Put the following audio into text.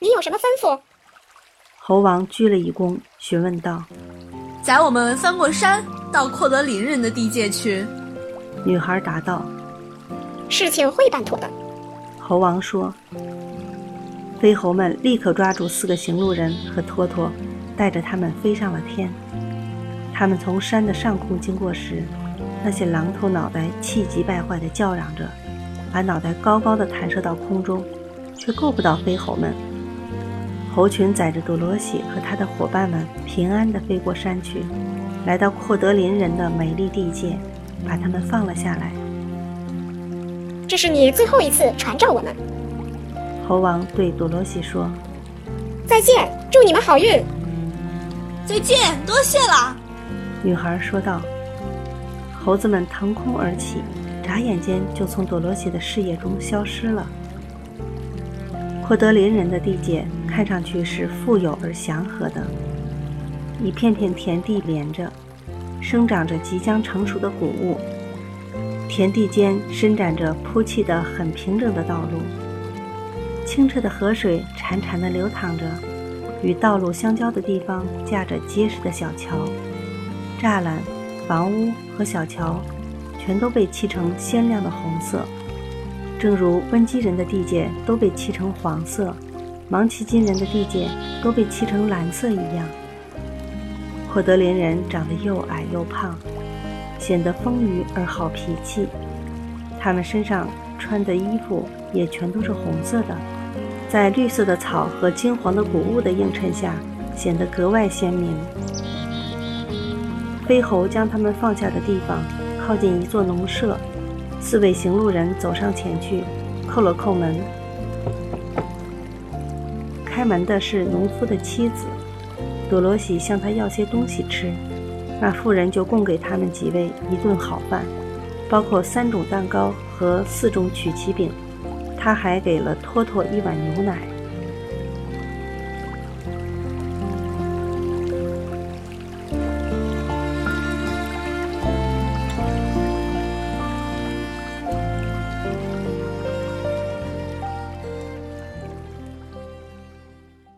你有什么吩咐？猴王鞠了一躬，询问道：“载我们翻过山，到阔德林人的地界去。”女孩答道：“事情会办妥的。”猴王说。飞猴们立刻抓住四个行路人和托托，带着他们飞上了天。他们从山的上空经过时，那些狼头脑袋气急败坏地叫嚷着，把脑袋高高的弹射到空中，却够不到飞猴们。猴群载着多罗西和他的伙伴们平安地飞过山去，来到阔德林人的美丽地界，把他们放了下来。这是你最后一次传召我们。猴王对多罗西说：“再见，祝你们好运。”“再见，多谢了。”女孩说道。猴子们腾空而起，眨眼间就从多罗西的视野中消失了。阔德林人的地界看上去是富有而祥和的，一片片田地连着，生长着即将成熟的谷物，田地间伸展着铺砌的很平整的道路。清澈的河水潺潺地流淌着，与道路相交的地方架着结实的小桥、栅栏、房屋和小桥，全都被漆成鲜亮的红色，正如温基人的地界都被漆成黄色，芒奇金人的地界都被漆成蓝色一样。霍德林人长得又矮又胖，显得丰腴而好脾气，他们身上穿的衣服也全都是红色的。在绿色的草和金黄的谷物的映衬下，显得格外鲜明。飞猴将他们放下的地方靠近一座农舍，四位行路人走上前去，叩了叩门。开门的是农夫的妻子，多罗西向他要些东西吃，那妇人就供给他们几位一顿好饭，包括三种蛋糕和四种曲奇饼。他还给了托托一碗牛奶。